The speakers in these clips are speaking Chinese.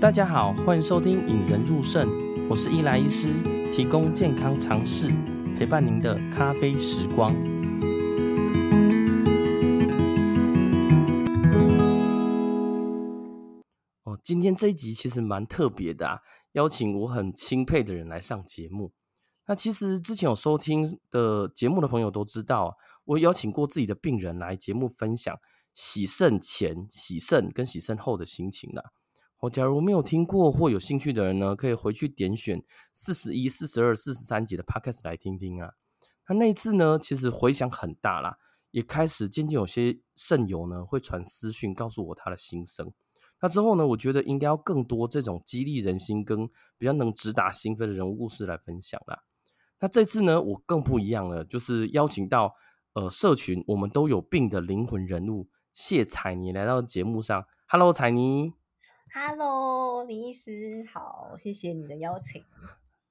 大家好，欢迎收听《引人入肾》，我是伊莱医师，提供健康常识，陪伴您的咖啡时光。哦，今天这一集其实蛮特别的啊，邀请我很钦佩的人来上节目。那其实之前有收听的节目的朋友都知道，我邀请过自己的病人来节目分享洗肾前、洗肾跟洗肾后的心情啦。哦，假如没有听过或有兴趣的人呢，可以回去点选四十一、四十二、四十三集的 Podcast 来听听啊。那那一次呢，其实回响很大啦，也开始渐渐有些肾友呢会传私讯告诉我他的心声。那之后呢，我觉得应该要更多这种激励人心跟比较能直达心扉的人物故事来分享啦。那这次呢，我更不一样了，就是邀请到呃社群我们都有病的灵魂人物谢彩妮来到节目上。Hello，彩妮。Hello，林医师好，谢谢你的邀请。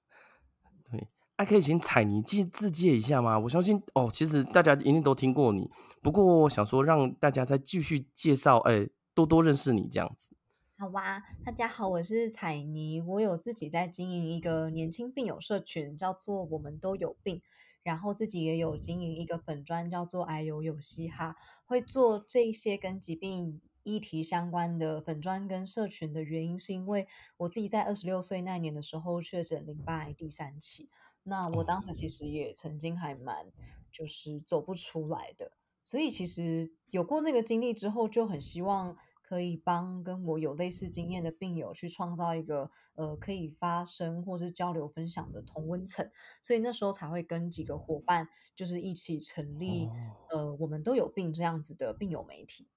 对，还、啊、可以请彩妮介自介一下吗？我相信哦，其实大家一定都听过你，不过我想说让大家再继续介绍，哎、欸，多多认识你这样子。好吧，大家好，我是彩妮，我有自己在经营一个年轻病友社群，叫做我们都有病，然后自己也有经营一个粉专，叫做癌友有嘻哈，会做这些跟疾病。议题相关的粉砖跟社群的原因，是因为我自己在二十六岁那年的时候确诊淋巴癌第三期。那我当时其实也曾经还蛮就是走不出来的，所以其实有过那个经历之后，就很希望可以帮跟我有类似经验的病友去创造一个呃可以发声或是交流分享的同温层。所以那时候才会跟几个伙伴就是一起成立呃我们都有病这样子的病友媒体。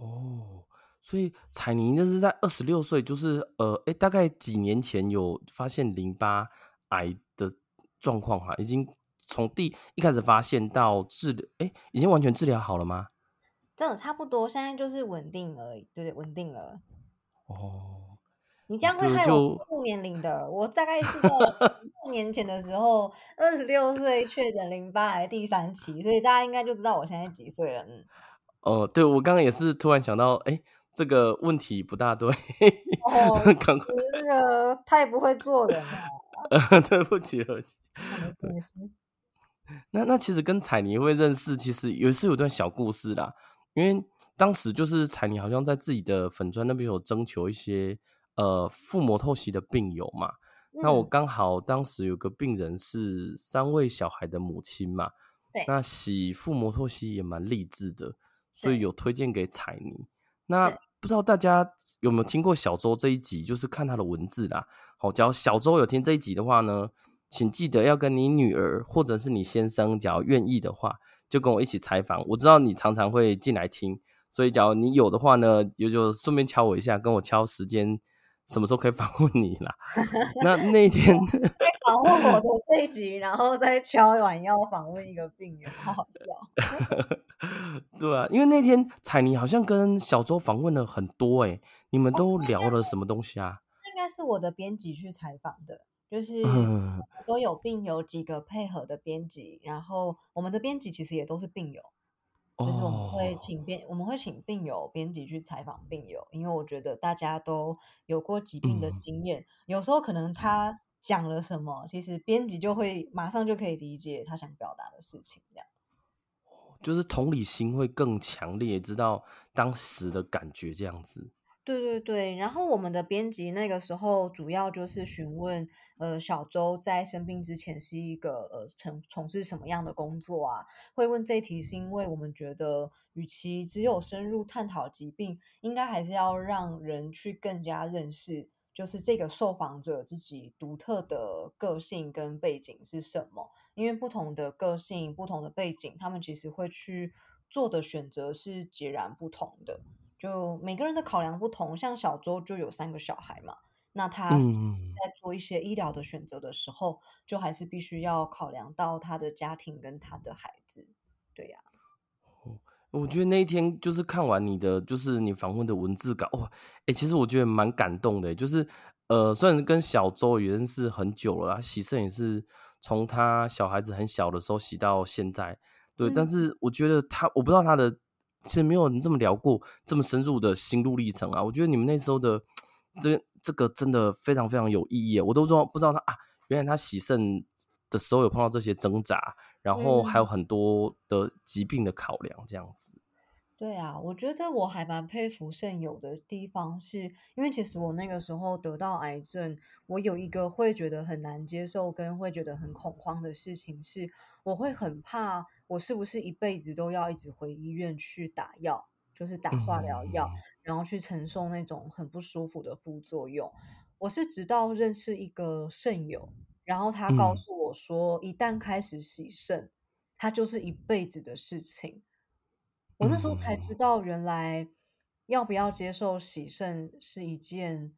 哦，所以彩妮那是在二十六岁，就是呃，哎，大概几年前有发现淋巴癌的状况哈，已经从第一开始发现到治疗，哎，已经完全治疗好了吗？这差不多，现在就是稳定而已，对对，稳定了。哦，你这样会害我不年龄的，我大概是在四年前的时候，二十六岁确诊淋巴癌第三期，所以大家应该就知道我现在几岁了，嗯。哦，对，我刚刚也是突然想到，哎，这个问题不大对。哦，赶快，那个太不会做人了。呃，对不起，对不起。那那其实跟彩妮会认识，其实也是有段小故事啦。因为当时就是彩妮好像在自己的粉砖那边有征求一些呃腹膜透析的病友嘛。嗯、那我刚好当时有个病人是三位小孩的母亲嘛。对。那洗腹膜透析也蛮励志的。所以有推荐给彩妮。那不知道大家有没有听过小周这一集？就是看他的文字啦。好，只要小周有听这一集的话呢，请记得要跟你女儿或者是你先生，只要愿意的话，就跟我一起采访。我知道你常常会进来听，所以只要你有的话呢，也就顺便敲我一下，跟我敲时间，什么时候可以访问你啦？那那天。访问我的这一集，然后再敲碗要访问一个病人，好好笑。对啊，因为那天彩妮好像跟小周访问了很多哎，你们都聊了什么东西啊？应该是我的编辑去采访的，就是 都有病友几个配合的编辑，然后我们的编辑其实也都是病友，就是我们会请编，我们会请病友编辑去采访病友，因为我觉得大家都有过疾病的经验，有时候可能他。讲了什么？其实编辑就会马上就可以理解他想表达的事情，这样，就是同理心会更强烈，知道当时的感觉这样子。对对对，然后我们的编辑那个时候主要就是询问，呃，小周在生病之前是一个呃从从事什么样的工作啊？会问这一题是因为我们觉得，与其只有深入探讨疾病，应该还是要让人去更加认识。就是这个受访者自己独特的个性跟背景是什么？因为不同的个性、不同的背景，他们其实会去做的选择是截然不同的。就每个人的考量不同，像小周就有三个小孩嘛，那他在做一些医疗的选择的时候，就还是必须要考量到他的家庭跟他的孩子。对呀。我觉得那一天就是看完你的，就是你访问的文字稿，哇，哎、欸，其实我觉得蛮感动的，就是呃，虽然跟小周也认识很久了，他洗肾也是从他小孩子很小的时候洗到现在，对，嗯、但是我觉得他，我不知道他的其实没有人这么聊过这么深入的心路历程啊。我觉得你们那时候的这这个真的非常非常有意义，我都说不知道他啊，原来他洗肾的时候有碰到这些挣扎，然后还有很多的疾病的考量，这样子。对啊，我觉得我还蛮佩服肾友的地方是，是因为其实我那个时候得到癌症，我有一个会觉得很难接受跟会觉得很恐慌的事情是，我会很怕我是不是一辈子都要一直回医院去打药，就是打化疗药，嗯、然后去承受那种很不舒服的副作用。我是直到认识一个肾友，然后他告诉我说，嗯、一旦开始洗肾，它就是一辈子的事情。我那时候才知道，原来要不要接受洗肾是一件，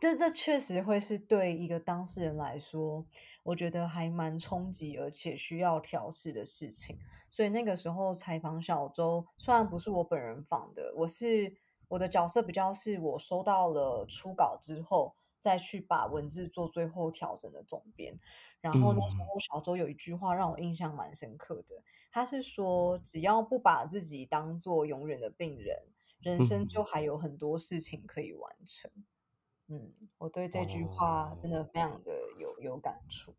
这这确实会是对一个当事人来说，我觉得还蛮冲击而且需要调试的事情。所以那个时候采访小周，虽然不是我本人访的，我是我的角色比较是我收到了初稿之后，再去把文字做最后调整的总编。然后那时候小周有一句话让我印象蛮深刻的，他是说，只要不把自己当做永远的病人，人生就还有很多事情可以完成。嗯，我对这句话真的非常的有有感触。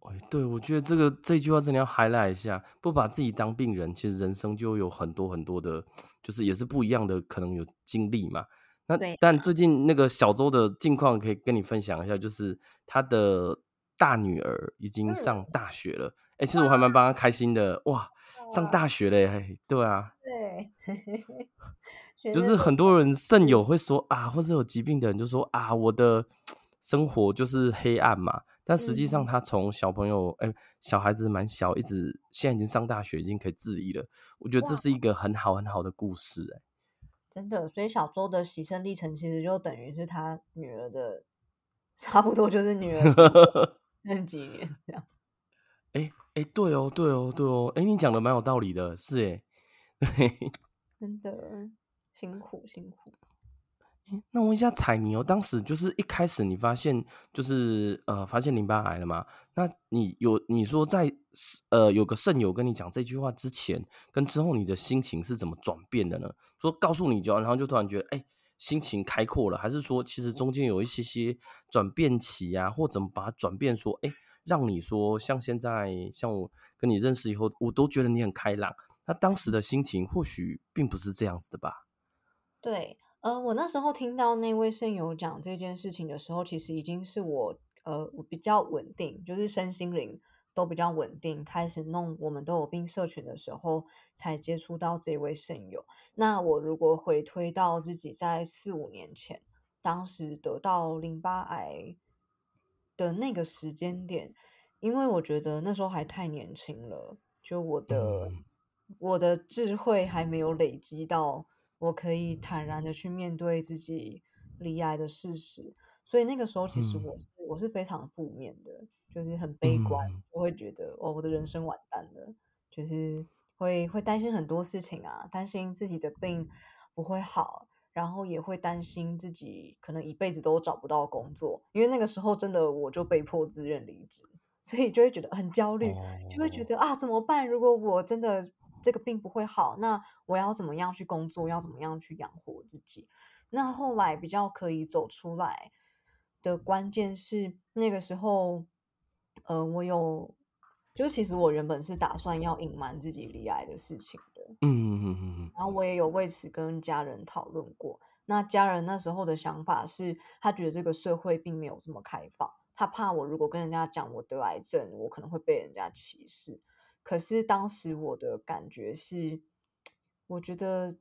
哎，对，我觉得这个这句话真的要 highlight 一下，不把自己当病人，其实人生就有很多很多的，就是也是不一样的，可能有经历嘛。那对但最近那个小周的近况可以跟你分享一下，就是他的大女儿已经上大学了。哎、嗯，其实我还蛮帮他开心的，哇，哇上大学了耶！对啊，对，就是很多人肾友会说啊，或者有疾病的人就说啊，我的生活就是黑暗嘛。但实际上，他从小朋友哎、嗯，小孩子蛮小，一直现在已经上大学，已经可以自理了。我觉得这是一个很好很好的故事，哎。真的，所以小周的洗肾历程其实就等于是他女儿的，差不多就是女儿那 几年这样。哎哎、对哦，对哦，对哦，哎、欸，你讲的蛮有道理的，是 哎，真的辛苦辛苦。那问一下彩妮哦，当时就是一开始你发现就是呃发现淋巴癌了吗？那你有你说在呃有个肾友跟你讲这句话之前跟之后，你的心情是怎么转变的呢？说告诉你就然后就突然觉得哎、心情开阔了，还是说其实中间有一些些转变期呀、啊，或怎么把它转变说哎、让你说像现在像我跟你认识以后，我都觉得你很开朗。那当时的心情或许并不是这样子的吧？对。呃，我那时候听到那位肾友讲这件事情的时候，其实已经是我呃我比较稳定，就是身心灵都比较稳定，开始弄我们都有病社群的时候，才接触到这位肾友。那我如果回推到自己在四五年前，当时得到淋巴癌的那个时间点，因为我觉得那时候还太年轻了，就我的我的智慧还没有累积到。我可以坦然的去面对自己离癌的事实，所以那个时候其实我是、嗯、我是非常负面的，就是很悲观，嗯、我会觉得哦，我的人生完蛋了，就是会会担心很多事情啊，担心自己的病不会好，然后也会担心自己可能一辈子都找不到工作，因为那个时候真的我就被迫自愿离职，所以就会觉得很焦虑，哦、就会觉得啊怎么办？如果我真的。这个病不会好，那我要怎么样去工作？要怎么样去养活自己？那后来比较可以走出来的关键是那个时候，呃，我有，就其实我原本是打算要隐瞒自己罹癌的事情的，嗯嗯嗯嗯，然后我也有为此跟家人讨论过。那家人那时候的想法是，他觉得这个社会并没有这么开放，他怕我如果跟人家讲我得癌症，我可能会被人家歧视。可是当时我的感觉是，我觉得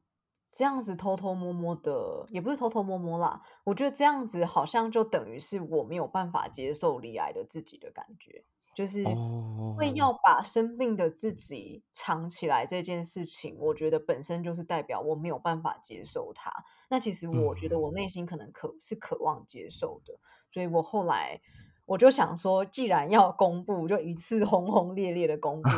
这样子偷偷摸摸的，也不是偷偷摸摸啦。我觉得这样子好像就等于是我没有办法接受离癌的自己的感觉，就是会要把生病的自己藏起来这件事情，我觉得本身就是代表我没有办法接受它。那其实我觉得我内心可能可是渴望接受的，所以我后来。我就想说，既然要公布，就一次 轰轰烈烈的公布。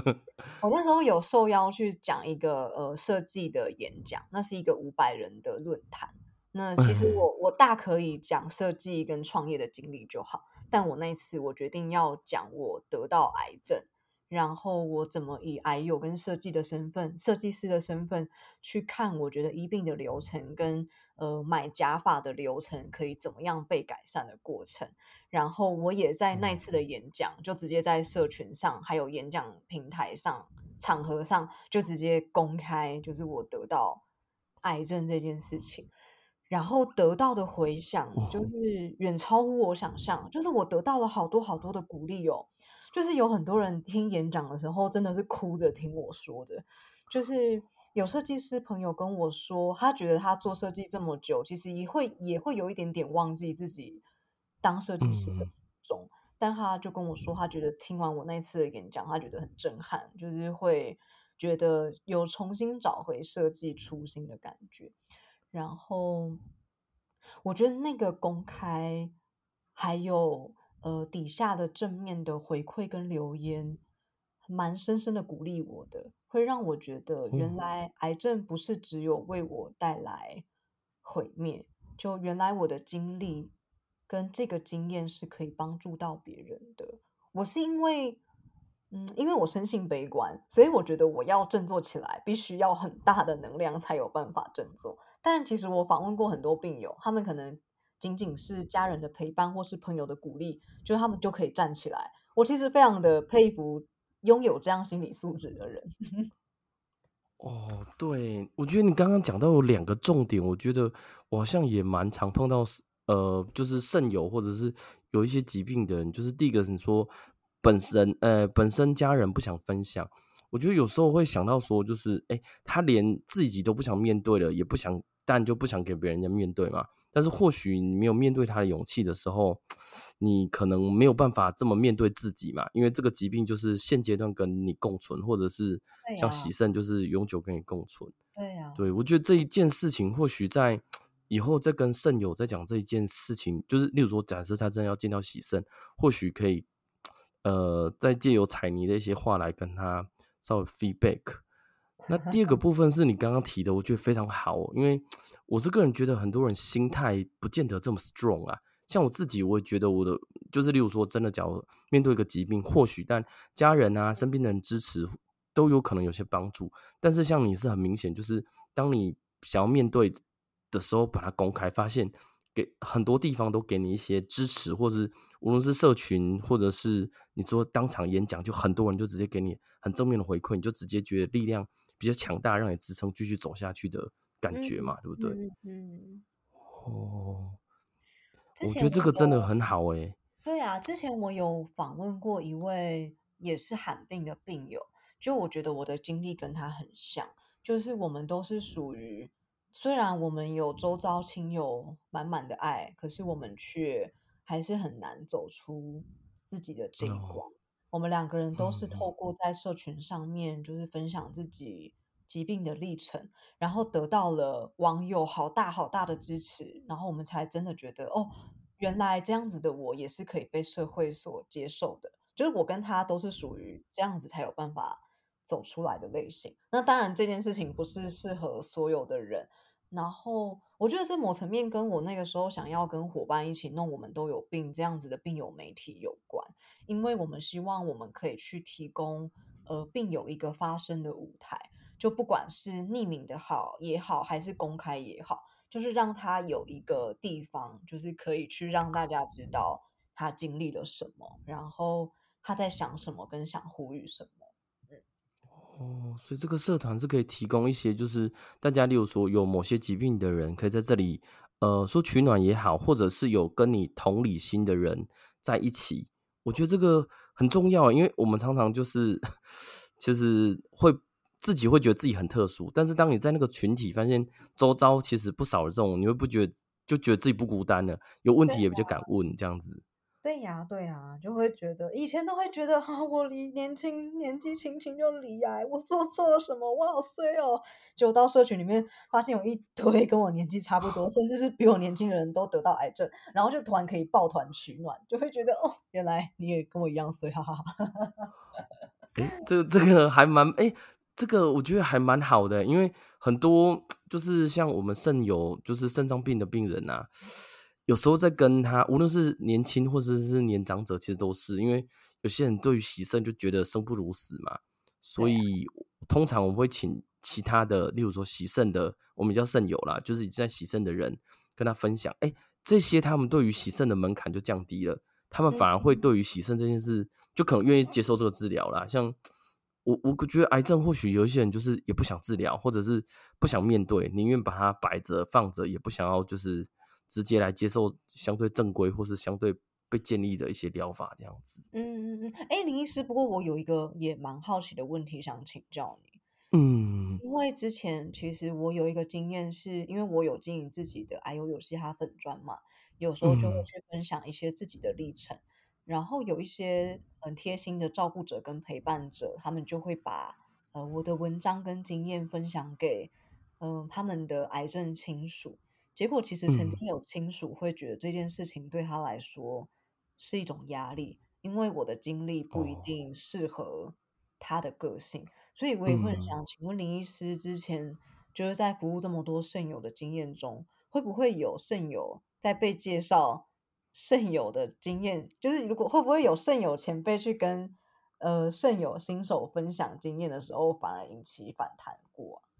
我那时候有受邀去讲一个呃设计的演讲，那是一个五百人的论坛。那其实我 我大可以讲设计跟创业的经历就好，但我那次我决定要讲我得到癌症，然后我怎么以癌友跟设计的身份、设计师的身份去看，我觉得医病的流程跟呃买假发的流程可以怎么样被改善的过程。然后我也在那次的演讲，就直接在社群上，还有演讲平台上、场合上，就直接公开，就是我得到癌症这件事情。然后得到的回响就是远超乎我想象，就是我得到了好多好多的鼓励哦。就是有很多人听演讲的时候，真的是哭着听我说的。就是有设计师朋友跟我说，他觉得他做设计这么久，其实也会也会有一点点忘记自己当设计师的初衷。但他就跟我说，他觉得听完我那次的演讲，他觉得很震撼，就是会觉得有重新找回设计初心的感觉。然后我觉得那个公开还有。呃，底下的正面的回馈跟留言，蛮深深的鼓励我的，会让我觉得原来癌症不是只有为我带来毁灭，就原来我的经历跟这个经验是可以帮助到别人的。我是因为，嗯，因为我生性悲观，所以我觉得我要振作起来，必须要很大的能量才有办法振作。但其实我访问过很多病友，他们可能。仅仅是家人的陪伴或是朋友的鼓励，就他们就可以站起来。我其实非常的佩服拥有这样心理素质的人。哦，对，我觉得你刚刚讲到有两个重点，我觉得我好像也蛮常碰到，呃，就是肾友或者是有一些疾病的人，就是第一个是说本身呃本身家人不想分享，我觉得有时候会想到说，就是哎，他连自己都不想面对了，也不想，但就不想给别人家面对嘛。但是或许你没有面对他的勇气的时候，你可能没有办法这么面对自己嘛，因为这个疾病就是现阶段跟你共存，或者是像喜肾就是永久跟你共存。对呀、啊，对，我觉得这一件事情或许在以后再跟肾友再讲这一件事情，就是例如说，假设他真的要见到喜肾，或许可以呃再借由彩泥的一些话来跟他稍微 feedback。那第二个部分是你刚刚提的，我觉得非常好，因为我是个人觉得很多人心态不见得这么 strong 啊。像我自己，我也觉得我的就是，例如说，真的，假如面对一个疾病，或许但家人啊、身边的人支持都有可能有些帮助。但是像你是很明显，就是当你想要面对的时候，把它公开，发现给很多地方都给你一些支持，或者是无论是社群，或者是你说当场演讲，就很多人就直接给你很正面的回馈，你就直接觉得力量。比较强大，让你支撑继续走下去的感觉嘛，嗯、对不对？嗯，嗯哦，我觉得这个真的很好哎、欸。对啊，之前我有访问过一位也是罕病的病友，就我觉得我的经历跟他很像，就是我们都是属于，虽然我们有周遭亲友满满的爱，可是我们却还是很难走出自己的这一关。哦我们两个人都是透过在社群上面，就是分享自己疾病的历程，然后得到了网友好大好大的支持，然后我们才真的觉得，哦，原来这样子的我也是可以被社会所接受的。就是我跟他都是属于这样子才有办法走出来的类型。那当然，这件事情不是适合所有的人。然后我觉得这某层面跟我那个时候想要跟伙伴一起弄我们都有病这样子的病友媒体有关，因为我们希望我们可以去提供呃病友一个发声的舞台，就不管是匿名的好也好，还是公开也好，就是让他有一个地方，就是可以去让大家知道他经历了什么，然后他在想什么，跟想呼吁什么。哦，所以这个社团是可以提供一些，就是大家，例如说有某些疾病的人，可以在这里，呃，说取暖也好，或者是有跟你同理心的人在一起。我觉得这个很重要，因为我们常常就是，其实会自己会觉得自己很特殊，但是当你在那个群体发现周遭其实不少的这种，你会不觉得就觉得自己不孤单了，有问题也比较敢问这样子。对呀，对呀，就会觉得以前都会觉得啊，我离年轻年纪轻轻就离癌，我做错了什么？我好衰哦！就到社群里面发现有一堆跟我年纪差不多，甚至是比我年轻的人都得到癌症，然后就突然可以抱团取暖，就会觉得哦，原来你也跟我一样衰，哈哈哈哈。哎，这个这个还蛮哎，这个我觉得还蛮好的，因为很多就是像我们肾友，就是肾脏病的病人啊。有时候在跟他，无论是年轻或者是年长者，其实都是。因为有些人对于洗肾就觉得生不如死嘛，所以通常我们会请其他的，例如说洗肾的，我们叫肾友啦，就是在洗肾的人跟他分享，哎、欸，这些他们对于洗肾的门槛就降低了，他们反而会对于洗肾这件事就可能愿意接受这个治疗啦。像我，我觉得癌症或许有一些人就是也不想治疗，或者是不想面对，宁愿把它摆着放着，也不想要就是直接来接受相对正规或是相对。被建立的一些疗法这样子。嗯嗯嗯。哎、欸，林医师，不过我有一个也蛮好奇的问题想请教你。嗯。因为之前其实我有一个经验，是因为我有经营自己的癌友有嘻哈粉专嘛，有时候就会去分享一些自己的历程，嗯、然后有一些很贴心的照顾者跟陪伴者，他们就会把呃我的文章跟经验分享给嗯、呃、他们的癌症亲属。结果其实曾经有亲属会觉得这件事情对他来说。是一种压力，因为我的经历不一定适合他的个性，哦、所以我也会想请问林医师，之前就是在服务这么多肾友的经验中，会不会有肾友在被介绍肾友的经验，就是如果会不会有肾友前辈去跟呃肾友新手分享经验的时候，反而引起反弹过、啊？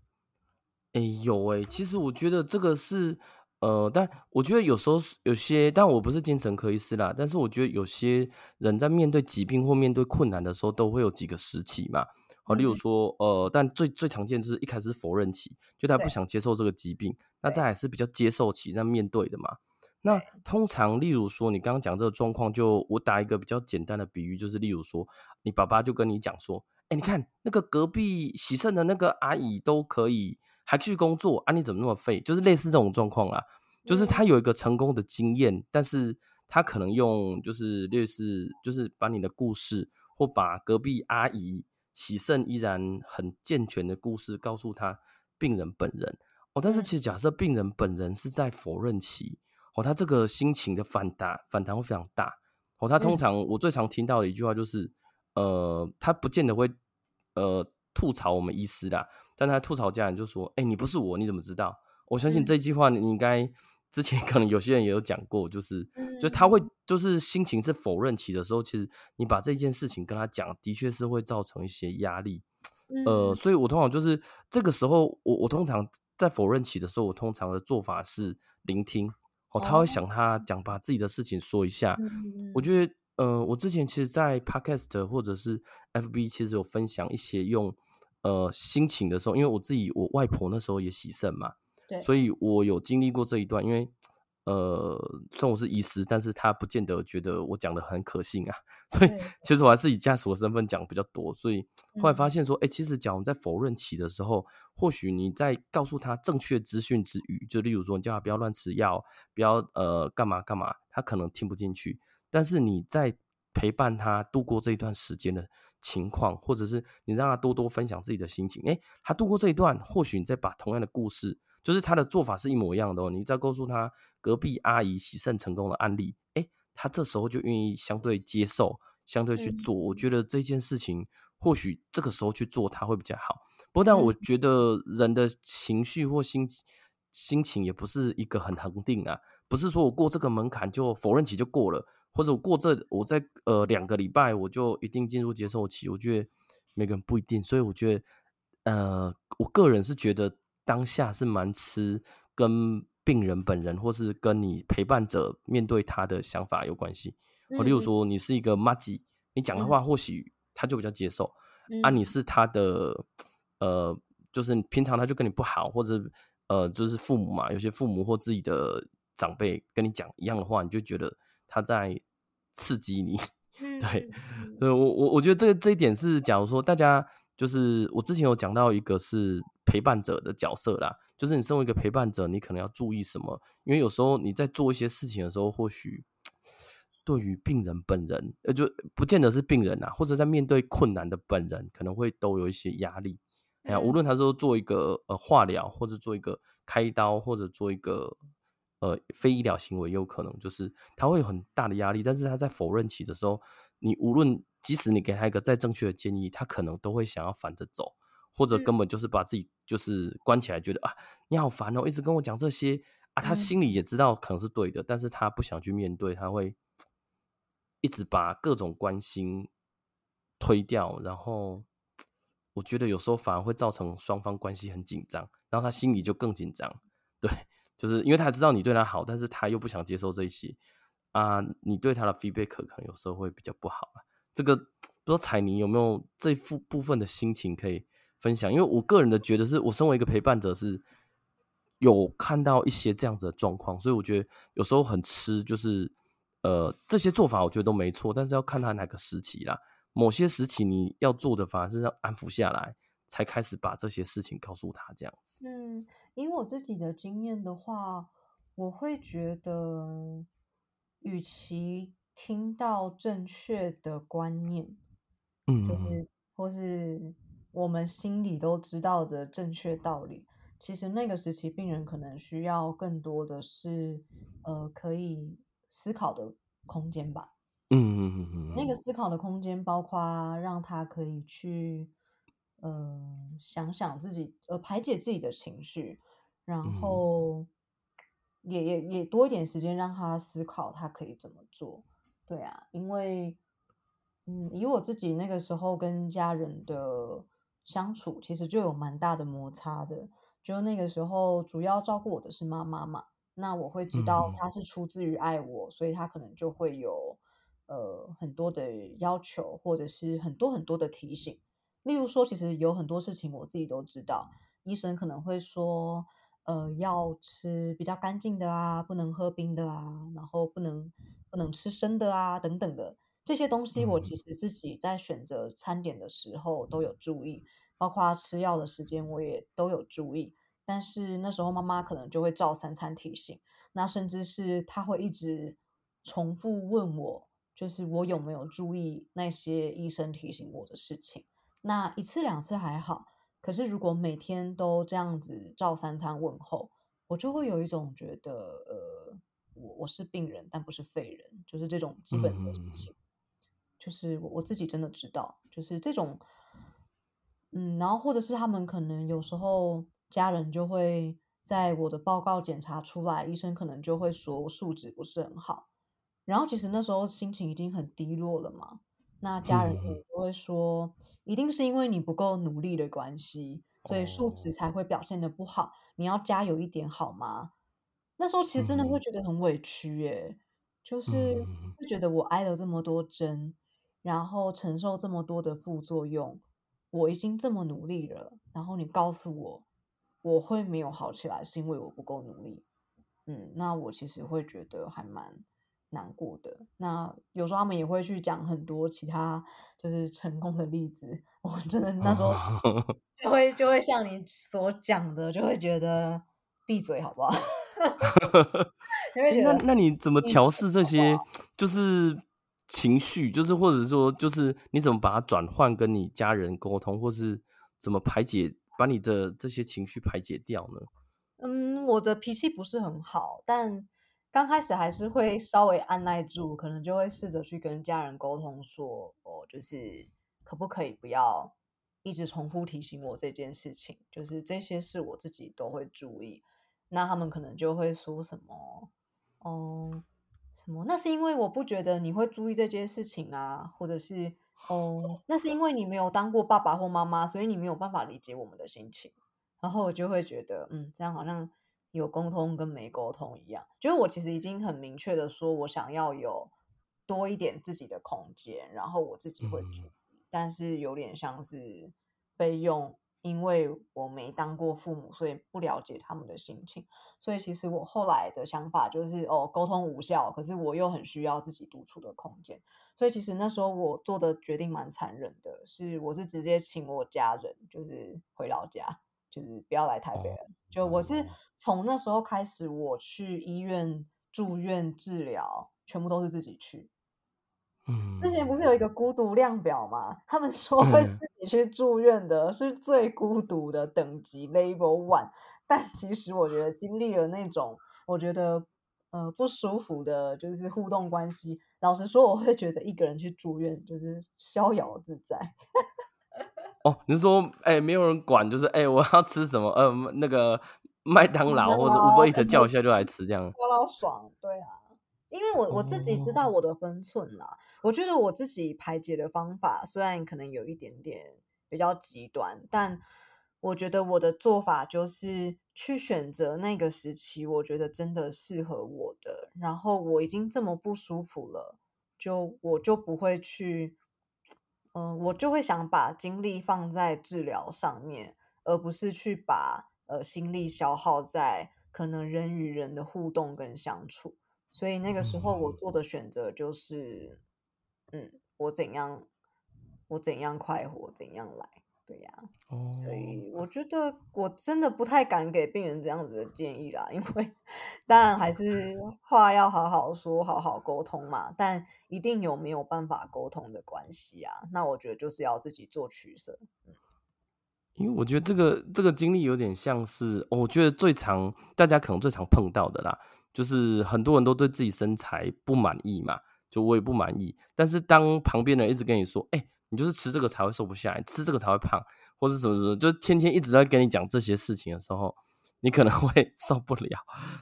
哎，有哎，其实我觉得这个是。呃，但我觉得有时候是有些，但我不是精神科医师啦。但是我觉得有些人在面对疾病或面对困难的时候，都会有几个时期嘛。好，例如说，呃，但最最常见就是一开始是否认期，就他不想接受这个疾病。那再还是比较接受期，在面对的嘛。那通常，例如说，你刚刚讲这个状况，就我打一个比较简单的比喻，就是例如说，你爸爸就跟你讲说，哎，你看那个隔壁洗肾的那个阿姨都可以。还继续工作啊？你怎么那么废？就是类似这种状况啊，就是他有一个成功的经验，但是他可能用就是类似就是把你的故事或把隔壁阿姨喜肾依然很健全的故事告诉他病人本人哦。但是其实假设病人本人是在否认期哦，他这个心情的反弹反弹会非常大哦。他通常我最常听到的一句话就是呃，他不见得会呃吐槽我们医师啦。但他吐槽家人就说：“哎、欸，你不是我，你怎么知道？”我相信这句话你应该之前可能有些人也有讲过，就是，就他会就是心情是否认期的时候，其实你把这件事情跟他讲，的确是会造成一些压力。呃，所以我通常就是这个时候，我我通常在否认期的时候，我通常的做法是聆听。哦，他会想他讲，把自己的事情说一下。我觉得，呃，我之前其实，在 Podcast 或者是 FB，其实有分享一些用。呃，心情的时候，因为我自己，我外婆那时候也洗肾嘛，对，所以我有经历过这一段。因为，呃，虽然我是医师，但是他不见得觉得我讲的很可信啊，所以 其实我还是以家属的身份讲比较多。所以后来发现说，哎、嗯欸，其实讲在否认期的时候，或许你在告诉他正确资讯之余，就例如说，你叫他不要乱吃药，不要呃干嘛干嘛，他可能听不进去。但是你在陪伴他度过这一段时间的。情况，或者是你让他多多分享自己的心情，诶，他度过这一段，或许你再把同样的故事，就是他的做法是一模一样的哦，你再告诉他隔壁阿姨洗肾成功的案例，诶，他这时候就愿意相对接受，相对去做。我觉得这件事情或许这个时候去做他会比较好。不过，但我觉得人的情绪或心心情也不是一个很恒定啊，不是说我过这个门槛就否认期就过了。或者我过这，我在呃两个礼拜我就一定进入接受期，我觉得每个人不一定，所以我觉得呃，我个人是觉得当下是蛮吃跟病人本人或是跟你陪伴者面对他的想法有关系。我、嗯、例如说你是一个妈吉，你讲的话或许他就比较接受，嗯、啊，你是他的呃，就是平常他就跟你不好，或者呃，就是父母嘛，有些父母或自己的长辈跟你讲一样的话，你就觉得。他在刺激你，对，呃，我我我觉得这个这一点是，假如说大家就是我之前有讲到一个是陪伴者的角色啦，就是你身为一个陪伴者，你可能要注意什么？因为有时候你在做一些事情的时候，或许对于病人本人，呃，就不见得是病人啊，或者在面对困难的本人，可能会都有一些压力。哎呀，无论他说做一个呃化疗，或者做一个开刀，或者做一个。呃，非医疗行为有可能就是他会有很大的压力，但是他在否认期的时候，你无论即使你给他一个再正确的建议，他可能都会想要反着走，或者根本就是把自己就是关起来，觉得啊你好烦哦，一直跟我讲这些啊，他心里也知道可能是对的，但是他不想去面对，他会一直把各种关心推掉，然后我觉得有时候反而会造成双方关系很紧张，然后他心里就更紧张。对，就是因为他知道你对他好，但是他又不想接受这些啊，你对他的 feedback 可能有时候会比较不好。这个不知道彩妮有没有这副部分的心情可以分享？因为我个人的觉得是我身为一个陪伴者是有看到一些这样子的状况，所以我觉得有时候很吃就是。呃，这些做法我觉得都没错，但是要看他哪个时期啦。某些时期你要做的反而是要安抚下来，才开始把这些事情告诉他这样子。嗯，以我自己的经验的话，我会觉得，与其听到正确的观念，嗯，就是或是我们心里都知道的正确道理，其实那个时期病人可能需要更多的是，呃，可以。思考的空间吧，嗯嗯嗯嗯，那个思考的空间包括让他可以去，呃，想想自己，呃，排解自己的情绪，然后也也也多一点时间让他思考他可以怎么做。对啊，因为，嗯，以我自己那个时候跟家人的相处，其实就有蛮大的摩擦的，就那个时候主要照顾我的是妈妈嘛。那我会知道她是出自于爱我，嗯，所以她可能就会有呃很多的要求，或者是很多很多的提醒。例如说，其实有很多事情我自己都知道，医生可能会说，呃，要吃比较干净的啊，不能喝冰的啊，然后不能不能吃生的啊，等等的这些东西，我其实自己在选择餐点的时候都有注意，包括吃药的时间我也都有注意。但是那时候妈妈可能就会照三餐提醒，那甚至是她会一直重复问我，就是我有没有注意那些医生提醒我的事情。那一次两次还好，可是如果每天都这样子照三餐问候，我就会有一种觉得，呃，我我是病人，但不是废人，就是这种基本的事情，就是我我自己真的知道，就是这种，嗯，然后或者是他们可能有时候。家人就会在我的报告检查出来，医生可能就会说我数值不是很好，然后其实那时候心情已经很低落了嘛。那家人就会说，一定是因为你不够努力的关系，所以数值才会表现的不好。你要加油一点好吗？那时候其实真的会觉得很委屈耶，就是会觉得我挨了这么多针，然后承受这么多的副作用，我已经这么努力了，然后你告诉我。我会没有好起来，是因为我不够努力。嗯，那我其实会觉得还蛮难过的。那有时候他们也会去讲很多其他就是成功的例子，我真的那时候 就会就会像你所讲的，就会觉得闭嘴好不好？那那你怎么调试这些就是情绪，就是或者说就是你怎么把它转换跟你家人沟通，或是怎么排解？把你的这些情绪排解掉呢？嗯，我的脾气不是很好，但刚开始还是会稍微按耐住，可能就会试着去跟家人沟通说，哦，就是可不可以不要一直重复提醒我这件事情，就是这些事我自己都会注意。那他们可能就会说什么，哦、什么？那是因为我不觉得你会注意这件事情啊，或者是。哦，那是因为你没有当过爸爸或妈妈，所以你没有办法理解我们的心情。然后我就会觉得，嗯，这样好像有沟通跟没沟通一样。就是我其实已经很明确的说，我想要有多一点自己的空间，然后我自己会注意，但是有点像是被用。因为我没当过父母，所以不了解他们的心情。所以其实我后来的想法就是，哦，沟通无效，可是我又很需要自己独处的空间。所以其实那时候我做的决定蛮残忍的，是我是直接请我家人，就是回老家，就是不要来台北了。就我是从那时候开始，我去医院住院治疗，全部都是自己去。之前不是有一个孤独量表吗？他们说会自己去住院的是最孤独的等级 Level One，但其实我觉得经历了那种我觉得呃不舒服的，就是互动关系。老实说，我会觉得一个人去住院就是逍遥自在。哦，你是说哎、欸，没有人管，就是哎、欸，我要吃什么？呃，那个麦当劳或者 Uber Eats 叫一下就来吃这样，我老爽，对啊。因为我我自己知道我的分寸啦。Oh. 我觉得我自己排解的方法虽然可能有一点点比较极端，但我觉得我的做法就是去选择那个时期，我觉得真的适合我的。然后我已经这么不舒服了，就我就不会去，嗯、呃，我就会想把精力放在治疗上面，而不是去把呃心力消耗在可能人与人的互动跟相处。所以那个时候我做的选择就是，嗯，我怎样，我怎样快活，怎样来，对呀。哦。所以我觉得我真的不太敢给病人这样子的建议啦，因为 当然还是话要好好说，好好沟通嘛。但一定有没有办法沟通的关系啊？那我觉得就是要自己做取舍。因为我觉得这个这个经历有点像是，我觉得最常大家可能最常碰到的啦。就是很多人都对自己身材不满意嘛，就我也不满意。但是当旁边人一直跟你说：“哎、欸，你就是吃这个才会瘦不下来，吃这个才会胖，或是什么什么，就是天天一直在跟你讲这些事情的时候，你可能 会受不了。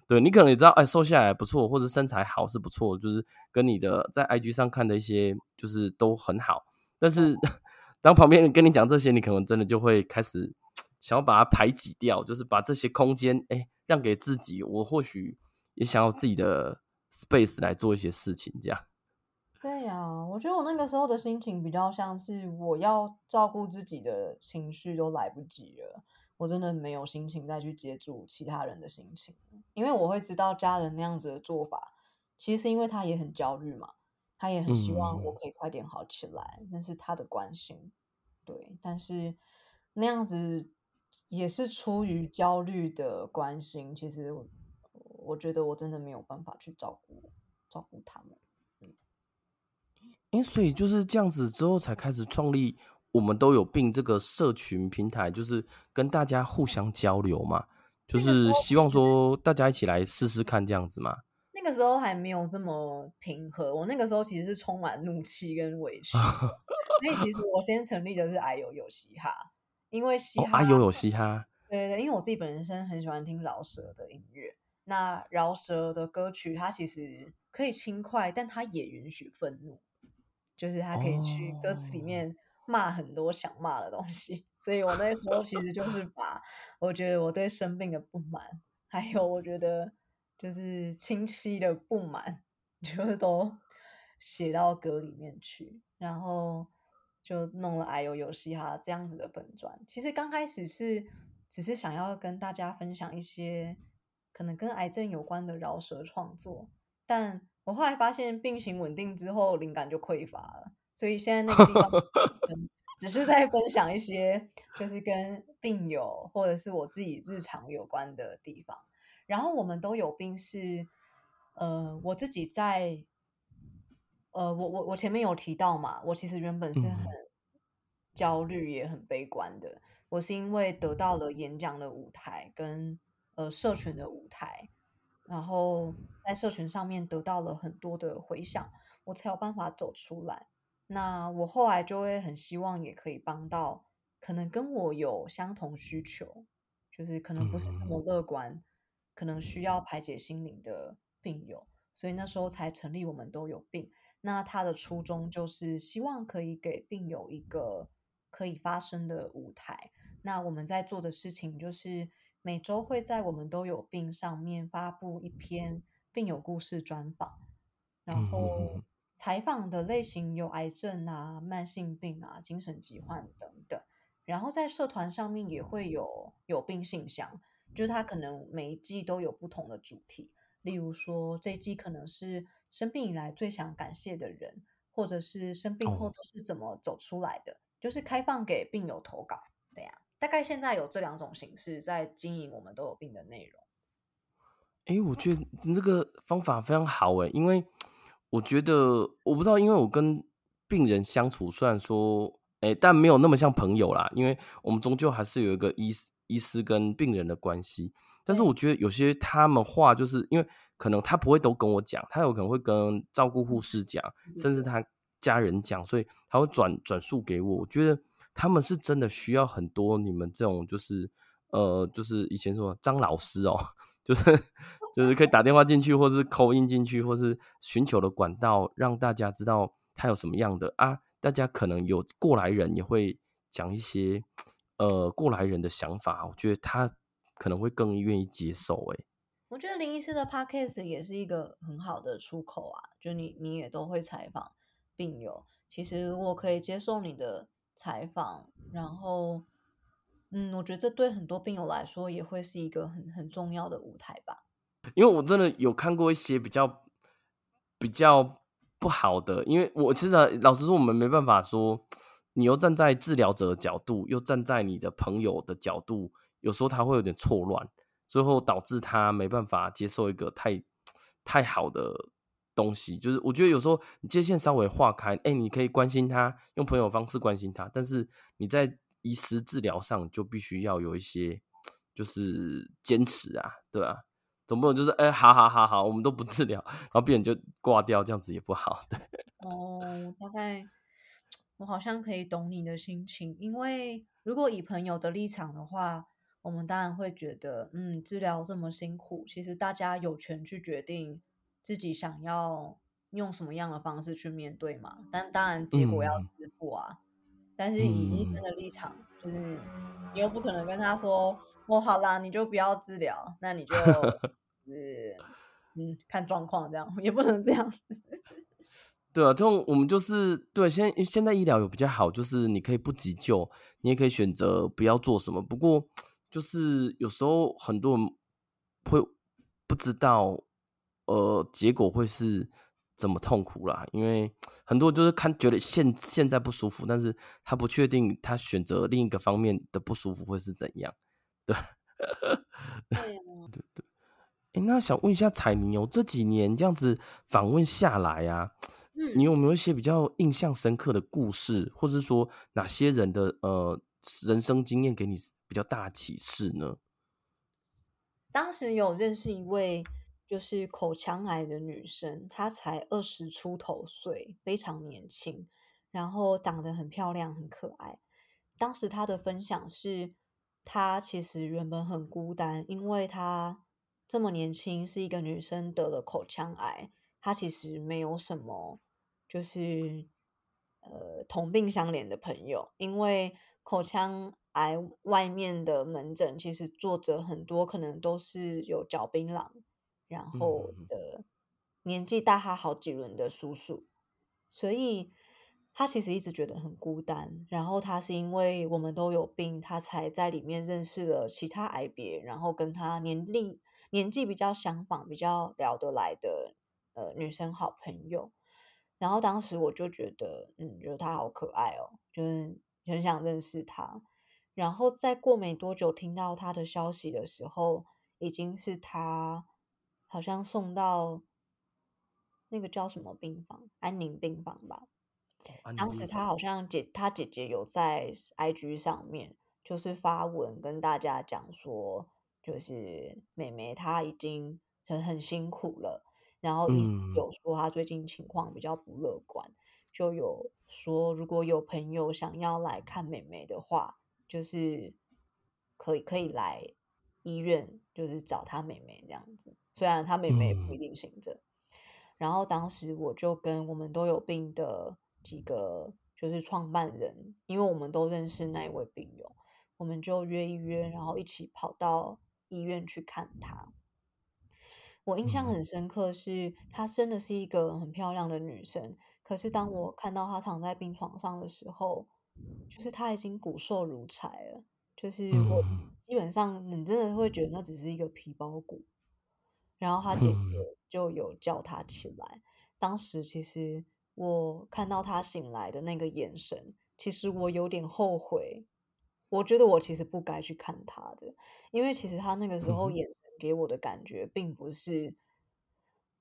对，你可能也知道，哎、欸，瘦下来不错，或者身材好是不错，就是跟你的在 IG 上看的一些就是都很好。但是 当旁边人跟你讲这些，你可能真的就会开始想要把它排挤掉，就是把这些空间哎、欸、让给自己。我或许。也想要自己的 space 来做一些事情，这样。对呀、啊，我觉得我那个时候的心情比较像是我要照顾自己的情绪都来不及了，我真的没有心情再去接住其他人的心情，因为我会知道家人那样子的做法，其实是因为他也很焦虑嘛，他也很希望我可以快点好起来，那、嗯、是他的关心。对，但是那样子也是出于焦虑的关心，其实。我觉得我真的没有办法去照顾照顾他们，嗯，欸，所以就是这样子之后才开始创立我们都有病这个社群平台，就是跟大家互相交流嘛，就是希望说大家一起来试试看这样子嘛。那个时候还没有这么平和，我那个时候其实是充满怒气跟委屈，所以其实我先成立的是哎呦有嘻哈，因为嘻哈，哎呦有嘻哈，对对，因为我自己本身很喜欢听饶舌的音乐。那饶舌的歌曲，它其实可以轻快，但它也允许愤怒，就是他可以去歌词里面骂很多想骂的东西。所以我那时候其实就是把我觉得我对生病的不满，还有我觉得就是亲戚的不满，就是都写到歌里面去，然后就弄了哎呦有嘻哈这样子的粉专。其实刚开始是只是想要跟大家分享一些。可能跟癌症有关的饶舌创作，但我后来发现病情稳定之后，灵感就匮乏了，所以现在那个地方 只是在分享一些就是跟病友或者是我自己日常有关的地方。然后我们都有病是，呃，我自己在，呃，我我我前面有提到嘛，我其实原本是很焦虑也很悲观的，我是因为得到了演讲的舞台跟。呃，社群的舞台，然后在社群上面得到了很多的回响，我才有办法走出来。那我后来就会很希望，也可以帮到可能跟我有相同需求，就是可能不是那么乐观，可能需要排解心灵的病友。所以那时候才成立我们都有病。那他的初衷就是希望可以给病友一个可以发声的舞台。那我们在做的事情就是。每周会在我们都有病上面发布一篇病友故事专访，然后采访的类型有癌症啊、慢性病啊、精神疾患等等。然后在社团上面也会有有病信箱，就是它可能每一季都有不同的主题，例如说这一季可能是生病以来最想感谢的人，或者是生病后都是怎么走出来的，就是开放给病友投稿，对呀。大概现在有这两种形式在经营我们都有病的内容。哎、欸，我觉得这个方法非常好哎，因为我觉得我不知道，因为我跟病人相处，虽然说哎、欸，但没有那么像朋友啦，因为我们终究还是有一个医医师跟病人的关系。但是我觉得有些他们话，就是因为可能他不会都跟我讲，他有可能会跟照顾护士讲，甚至他家人讲，所以他会转转述给我。我觉得。他们是真的需要很多你们这种，就是呃，就是以前说张老师哦，就是就是可以打电话进去，或是 call in 进去，或是寻求的管道，让大家知道他有什么样的啊。大家可能有过来人也会讲一些呃过来人的想法，我觉得他可能会更愿意接受。哎，我觉得林医师的 podcast 也是一个很好的出口啊，就你你也都会采访病友，其实如果可以接受你的采访，然后。嗯，我觉得这对很多病友来说也会是一个很很重要的舞台吧。因为我真的有看过一些比较比较不好的，因为我其实老实说，我们没办法说，你又站在治疗者的角度，又站在你的朋友的角度，有时候他会有点错乱，最后导致他没办法接受一个太太好的东西。就是我觉得有时候你界限稍微划开，哎，你可以关心他，用朋友方式关心他，但是你在。医师治疗上就必须要有一些，就是坚持啊，对啊，总不能就是哎、欸，好好好好，我们都不治疗，然后病人就挂掉，这样子也不好，对。哦，大概我好像可以懂你的心情，因为如果以朋友的立场的话，我们当然会觉得，嗯，治疗这么辛苦，其实大家有权去决定自己想要用什么样的方式去面对嘛，但当然结果要自负啊。嗯但是以医生的立场，嗯、就是你又不可能跟他说：“哦，好啦，你就不要治疗，那你就，是嗯，看状况这样，也不能这样子。”对啊，这种我们就是对现在现在医疗有比较好，就是你可以不急救，你也可以选择不要做什么。不过就是有时候很多人会不知道，呃，结果会是。怎么痛苦啦？因为很多就是看觉得现现在不舒服，但是他不确定他选择另一个方面的不舒服会是怎样，对，对对对。哎，那想问一下彩妮哦，这几年这样子访问下来啊，嗯，你有没有一些比较印象深刻的故事，或是说哪些人的呃人生经验给你比较大启示呢？当时有认识一位。就是口腔癌的女生，她才二十出头岁，非常年轻，然后长得很漂亮，很可爱。当时她的分享是，她其实原本很孤单，因为她这么年轻，是一个女生得了口腔癌，她其实没有什么，就是呃同病相怜的朋友，因为口腔癌外面的门诊其实坐着很多，可能都是有嚼槟榔。然后的年纪大他好几轮的叔叔，所以他其实一直觉得很孤单。然后他是因为我们都有病，他才在里面认识了其他癌别，然后跟他年龄年纪比较相仿、比较聊得来的呃女生好朋友。然后当时我就觉得，嗯，觉得他好可爱哦，就是很想认识他。然后再过没多久，听到他的消息的时候，已经是他。好像送到那个叫什么病房，安宁病房吧。哦、当时他好像姐，他姐姐有在 IG 上面就是发文跟大家讲说，就是妹妹她已经很很辛苦了，然后一直有说她最近情况比较不乐观，嗯、就有说如果有朋友想要来看妹妹的话，就是可以可以来医院，就是找他妹妹这样子。虽然他妹妹也不一定行着，嗯、然后当时我就跟我们都有病的几个就是创办人，因为我们都认识那一位病友，我们就约一约，然后一起跑到医院去看他。我印象很深刻是，她生的是一个很漂亮的女生，可是当我看到她躺在病床上的时候，就是她已经骨瘦如柴了，就是我基本上你真的会觉得那只是一个皮包骨。然后他姐姐就有叫他起来。嗯、当时其实我看到他醒来的那个眼神，其实我有点后悔。我觉得我其实不该去看他的，因为其实他那个时候眼神给我的感觉，并不是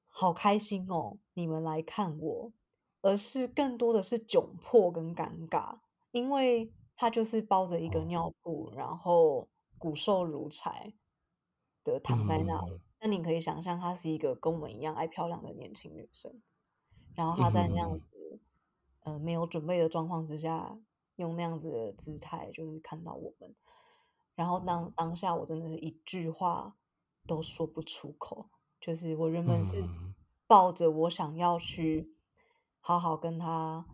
好开心哦，你们来看我，而是更多的是窘迫跟尴尬，因为他就是包着一个尿布，然后骨瘦如柴的躺在那里。那你可以想象，她是一个跟我们一样爱漂亮的年轻女生，然后她在那样子，嗯、呃，没有准备的状况之下，用那样子的姿态，就是看到我们，然后当当下我真的是一句话都说不出口，就是我原本是抱着我想要去好好跟她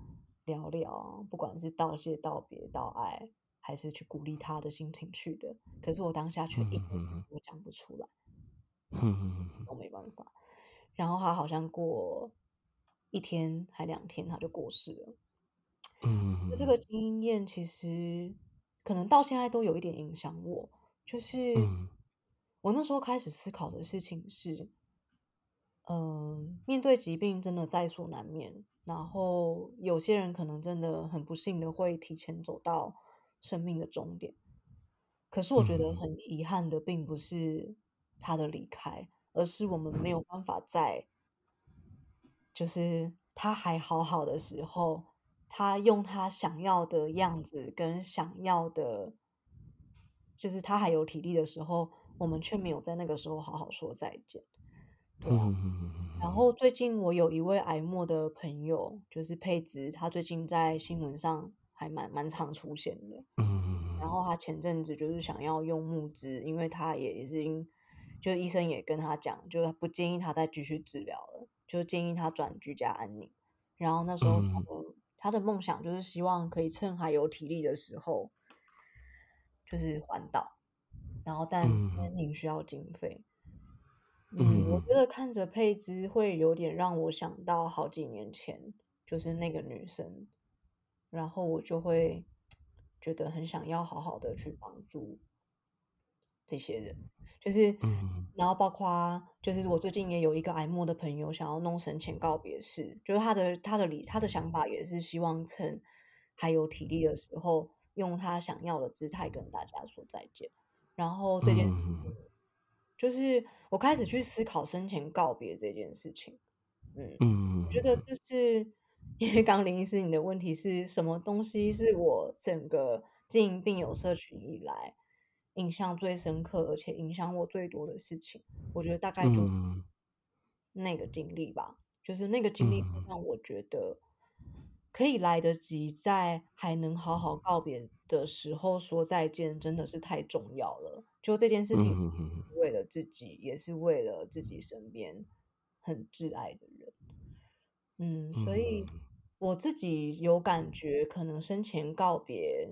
聊聊，不管是道谢、道别、道爱，还是去鼓励他的心情去的。可是我当下却一我讲不出来，我没办法。然后他好像过一天还两天，他就过世了。嗯，这个经验其实可能到现在都有一点影响我，就是我那时候开始思考的事情是，嗯，面对疾病真的在所难免，然后有些人可能真的很不幸的会提前走到生命的终点。可是我觉得很遗憾的，并不是他的离开，而是我们没有办法在，就是他还好好的时候。他用他想要的样子跟想要的，就是他还有体力的时候，我们却没有在那个时候好好说再见。对啊。然后最近我有一位癌末的朋友，就是佩芝，他最近在新闻上还蛮蛮常出现的。然后他前阵子就是想要用募资，因为他也是因，就医生也跟他讲，就是不建议他再继续治疗了，就建议他转居家安宁。然后那时候他们。他的梦想就是希望可以趁还有体力的时候，就是环岛，然后但安宁需要经费。嗯，嗯，我觉得看着佩芝会有点让我想到好几年前，就是那个女生，然后我就会觉得很想要好好的去帮助这些人。就是，然后包括就是我最近也有一个癌末的朋友想要弄生前告别式，就是他的他的理他的想法也是希望趁还有体力的时候，用他想要的姿态跟大家说再见。然后这件事情，就是我开始去思考生前告别这件事情。嗯，我觉得这是因为刚林医师你的问题是什么东西是我整个经营病友社群以来。印象最深刻，而且影响我最多的事情，我觉得大概就那个经历吧。嗯、就是那个经历让我觉得可以来得及，在还能好好告别的时候说再见，真的是太重要了。就这件事情，为了自己，也是为了自己身边很挚爱的人。嗯，所以我自己有感觉，可能生前告别。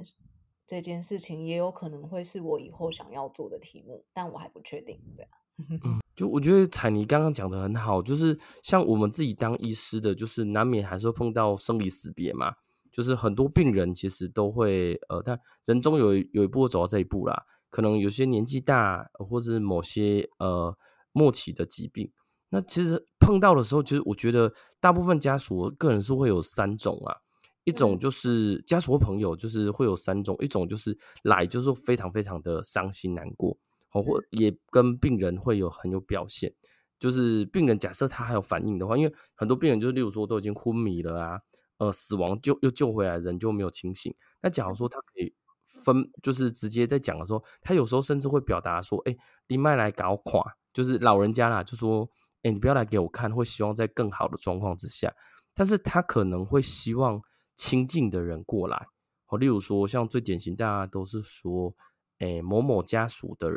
这件事情也有可能会是我以后想要做的题目，但我还不确定。对啊，嗯，就我觉得彩妮刚刚讲的很好，就是像我们自己当医师的，就是难免还是会碰到生离死别嘛。就是很多病人其实都会，呃，但人中有有一步走到这一步啦。可能有些年纪大，或者是某些呃末期的疾病，那其实碰到的时候，其实我觉得大部分家属个人是会有三种啊。一种就是家属和朋友，就是会有三种，一种就是来就是非常非常的伤心难过，或也跟病人会有很有表现，就是病人假设他还有反应的话，因为很多病人就是例如说都已经昏迷了啊，呃，死亡就又救回来，人就没有清醒。那假如说他可以分，就是直接在讲的时候，他有时候甚至会表达说，哎，你麦来搞垮，就是老人家啦，就说，哎，你不要来给我看，会希望在更好的状况之下，但是他可能会希望。亲近的人过来，哦，例如说，像最典型，大家都是说，诶、欸，某某家属的，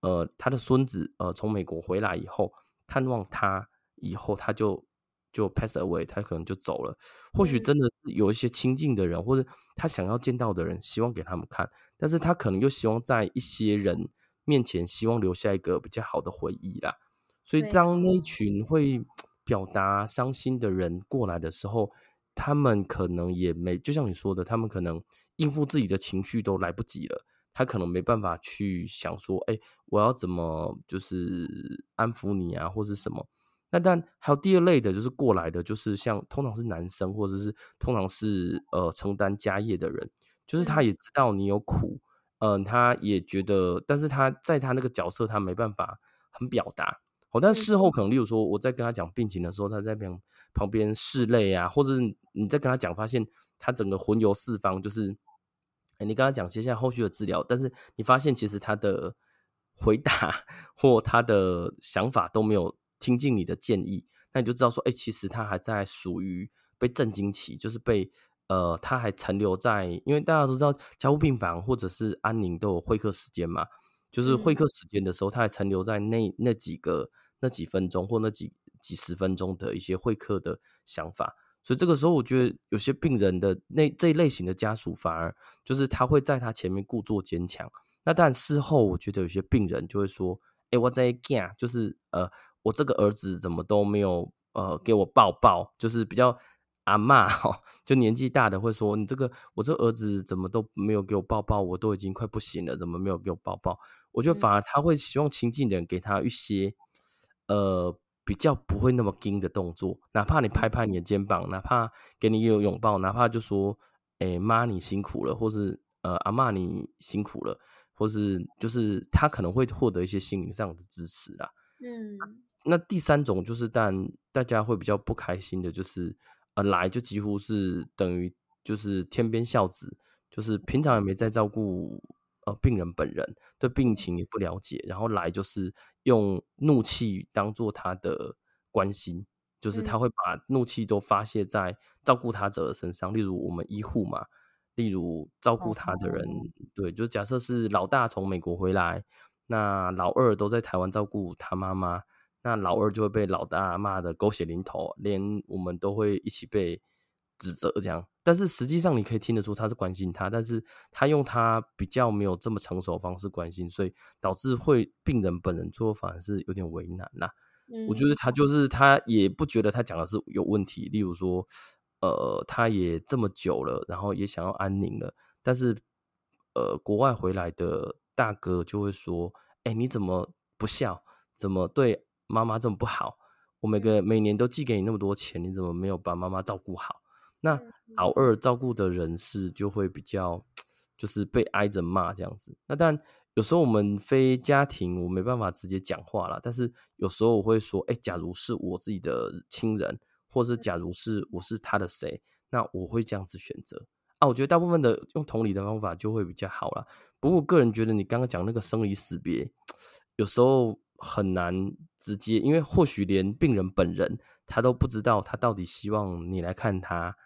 呃，他的孙子，呃，从美国回来以后，探望他以后，他就就 pass away，他可能就走了。或许真的是有一些亲近的人，或者他想要见到的人，希望给他们看，但是他可能又希望在一些人面前，希望留下一个比较好的回忆啦。所以，当那群会表达伤心的人过来的时候，他们可能也没，就像你说的，他们可能应付自己的情绪都来不及了，他可能没办法去想说，哎，我要怎么就是安抚你啊，或是什么。那但还有第二类的，就是过来的，就是像通常是男生，或者是通常是呃承担家业的人，就是他也知道你有苦，嗯、呃，他也觉得，但是他在他那个角色，他没办法很表达。哦，但事后可能，例如说我在跟他讲病情的时候，他在旁旁边拭泪啊，或者是你在跟他讲，发现他整个魂游四方，就是，欸、你跟他讲接下来后续的治疗，但是你发现其实他的回答或他的想法都没有听进你的建议，那你就知道说，哎、欸，其实他还在属于被震惊期，就是被呃，他还残留在，因为大家都知道加护病房或者是安宁都有会客时间嘛，就是会客时间的时候，他还残留在那那几个。那几分钟或那几几十分钟的一些会客的想法。所以这个时候，我觉得有些病人的那这一类型的家属，反而就是他会在他前面故作坚强。那但事后，我觉得有些病人就会说：“哎，我在干，就是呃，我这个儿子怎么都没有呃给我抱抱，就是比较阿妈哈，就年纪大的会说，你这个我这个儿子怎么都没有给我抱抱，我都已经快不行了，怎么没有给我抱抱？我觉得反而他会希望亲近的人给他一些呃。”比较不会那么惊的动作，哪怕你拍拍你的肩膀，哪怕给你一个拥抱，哪怕就说：“哎、欸，妈，你辛苦了。”或是“呃，阿妈，你辛苦了。”或是就是他可能会获得一些心灵上的支持啦。嗯，那第三种就是，但大家会比较不开心的，就是呃，来就几乎是等于就是天边孝子，就是平常也没在照顾。呃，病人本人对病情也不了解，然后来就是用怒气当做他的关心，就是他会把怒气都发泄在照顾他者的身上，例如我们医护嘛，例如照顾他的人，对，就假设是老大从美国回来，那老二都在台湾照顾他妈妈，那老二就会被老大骂的狗血淋头，连我们都会一起被指责这样。但是实际上，你可以听得出他是关心他，但是他用他比较没有这么成熟的方式关心，所以导致会病人本人做反而是有点为难啦。嗯，我觉得他就是他也不觉得他讲的是有问题，例如说，呃，他也这么久了，然后也想要安宁了，但是呃，国外回来的大哥就会说，哎，你怎么不孝？怎么对妈妈这么不好？我每个每年都寄给你那么多钱，你怎么没有把妈妈照顾好？那老二照顾的人士就会比较，就是被挨着骂这样子。那当然有时候我们非家庭，我没办法直接讲话啦。但是有时候我会说，哎，假如是我自己的亲人，或者假如是我是他的谁，那我会这样子选择啊。我觉得大部分的用同理的方法就会比较好啦。不过我个人觉得你刚刚讲那个生离死别，有时候很难直接，因为或许连病人本人他都不知道他到底希望你来看他。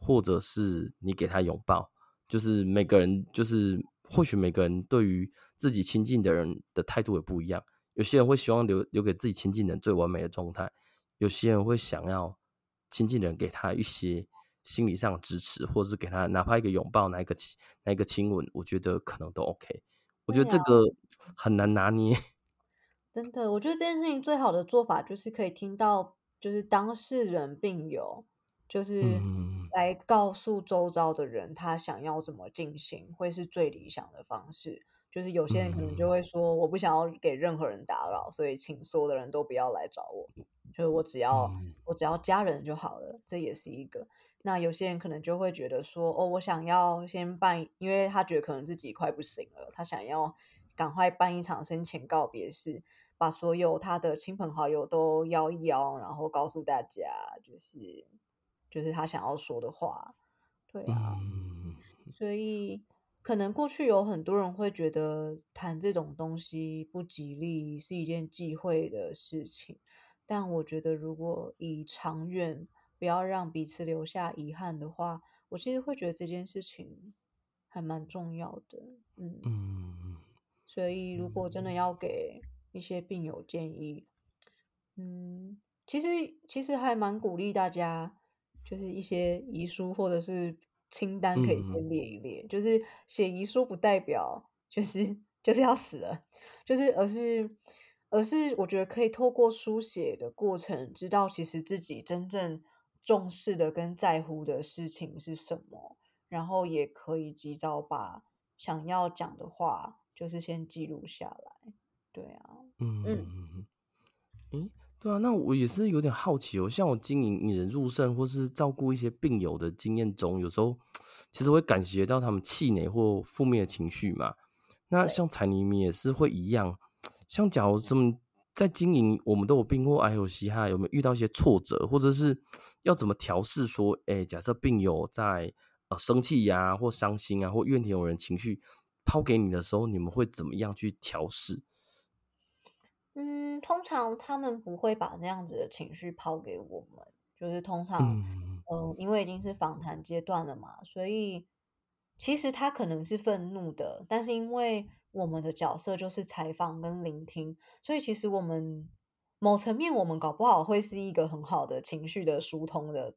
或者是你给他拥抱，就是每个人，就是或许每个人对于自己亲近的人的态度也不一样。有些人会希望留留给自己亲近的人最完美的状态，有些人会想要亲近的人给他一些心理上的支持，或者是给他哪怕一个拥抱，哪一个亲，哪一个亲吻，我觉得可能都 OK。我觉得这个很难拿捏。真的，我觉得这件事情最好的做法就是可以听到，就是当事人病友。就是来告诉周遭的人，他想要怎么进行，会是最理想的方式。就是有些人可能就会说，我不想要给任何人打扰，所以请所有的人都不要来找我，就是我只要我只要家人就好了，这也是一个。那有些人可能就会觉得说，哦，我想要先办，因为他觉得可能自己快不行了，他想要赶快办一场生前告别式，把所有他的亲朋好友都邀一邀，然后告诉大家，就是。就是他想要说的话，对啊，嗯、所以可能过去有很多人会觉得谈这种东西不吉利，是一件忌讳的事情。但我觉得，如果以长远不要让彼此留下遗憾的话，我其实会觉得这件事情还蛮重要的。嗯，嗯，所以如果真的要给一些病友建议，嗯，其实其实还蛮鼓励大家。就是一些遗书或者是清单可以先列一列，嗯、就是写遗书不代表就是 就是要死了，就是而是而是我觉得可以透过书写的过程，知道其实自己真正重视的跟在乎的事情是什么，然后也可以及早把想要讲的话，就是先记录下来。对啊，嗯嗯嗯。嗯对啊，那我也是有点好奇哦。像我经营引人入胜或是照顾一些病友的经验中，有时候其实会感觉到他们气馁或负面的情绪嘛。那像彩妮咪也是会一样。像假如这么在经营，我们都有病或癌友嘻哈，有没有遇到一些挫折，或者是要怎么调试？说，哎，假设病友在呃生气呀、啊，或伤心啊，或怨天尤人情绪抛给你的时候，你们会怎么样去调适？嗯，通常他们不会把那样子的情绪抛给我们，就是通常，嗯、呃，因为已经是访谈阶段了嘛，所以其实他可能是愤怒的，但是因为我们的角色就是采访跟聆听，所以其实我们某层面，我们搞不好会是一个很好的情绪的疏通的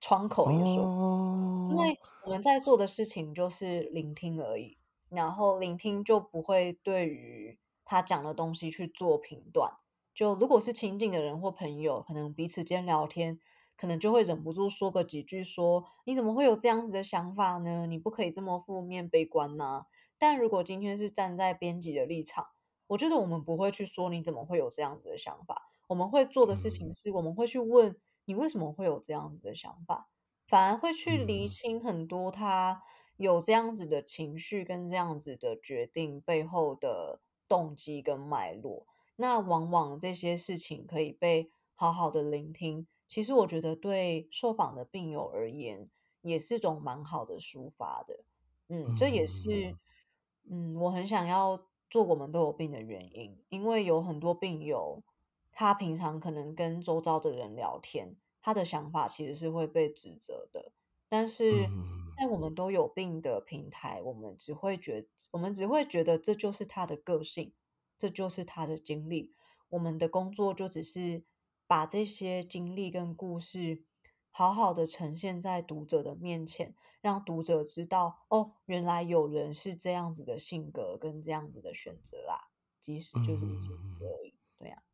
窗口，也说，哦、因为我们在做的事情就是聆听而已，然后聆听就不会对于他讲的东西去做评断。就如果是亲近的人或朋友，可能彼此间聊天，可能就会忍不住说个几句说，说你怎么会有这样子的想法呢？你不可以这么负面悲观呐、啊。但如果今天是站在编辑的立场，我觉得我们不会去说你怎么会有这样子的想法。我们会做的事情是，我们会去问你为什么会有这样子的想法，反而会去厘清很多他有这样子的情绪跟这样子的决定背后的动机跟脉络。那往往这些事情可以被好好的聆听，其实我觉得对受访的病友而言，也是种蛮好的抒发的。嗯，这也是，嗯，我很想要做我们都有病的原因，因为有很多病友，他平常可能跟周遭的人聊天，他的想法其实是会被指责的，但是在我们都有病的平台，我们只会觉，我们只会觉得这就是他的个性。这就是他的经历，我们的工作就只是把这些经历跟故事好好的呈现在读者的面前，让读者知道，哦，原来有人是这样子的性格跟这样子的选择啊，即使就是而已，对呀、啊。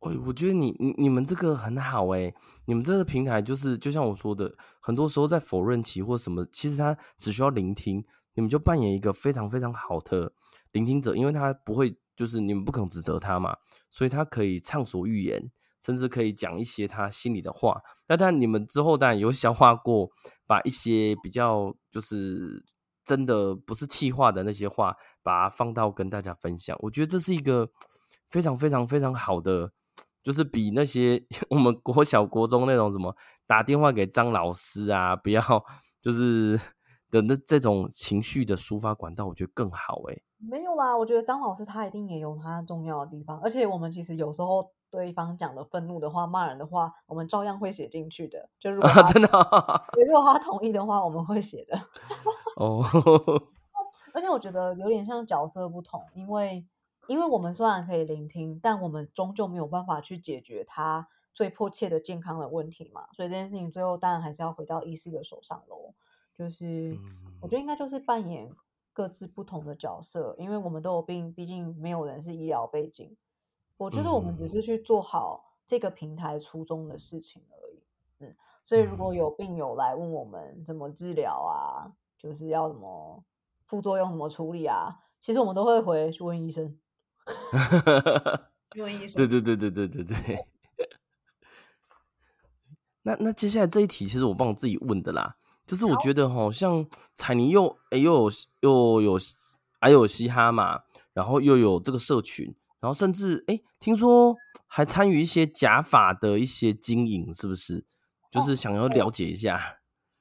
我我觉得你你你们这个很好诶，你们这个平台就是就像我说的，很多时候在否认期或什么，其实他只需要聆听，你们就扮演一个非常非常好的聆听者，因为他不会。就是你们不肯指责他嘛，所以他可以畅所欲言，甚至可以讲一些他心里的话。那但你们之后当然有消化过，把一些比较就是真的不是气话的那些话，把它放到跟大家分享。我觉得这是一个非常非常非常好的，就是比那些 我们国小国中那种什么打电话给张老师啊，不要就是的那这种情绪的抒发管道，我觉得更好诶。没有啦，我觉得张老师他一定也有他重要的地方，而且我们其实有时候对方讲了愤怒的话、骂人的话，我们照样会写进去的。就如果、啊、真的、哦，如果他同意的话，我们会写的。哦，而且我觉得有点像角色不同，因为因为我们虽然可以聆听，但我们终究没有办法去解决他最迫切的健康的问题嘛，所以这件事情最后当然还是要回到医师的手上喽。就是我觉得应该就是扮演。各自不同的角色，因为我们都有病，毕竟没有人是医疗背景。我觉得我们只是去做好这个平台初衷的事情而已。嗯，所以如果有病友来问我们怎么治疗啊，就是要什么副作用怎么处理啊，其实我们都会回去问医生。去问医生。对对对对对对对。那那接下来这一题，其实我帮我自己问的啦。就是我觉得好像彩妮又哎又有又有还有嘻哈嘛，然后又有这个社群，然后甚至哎听说还参与一些假发的一些经营，是不是？就是想要了解一下。哦、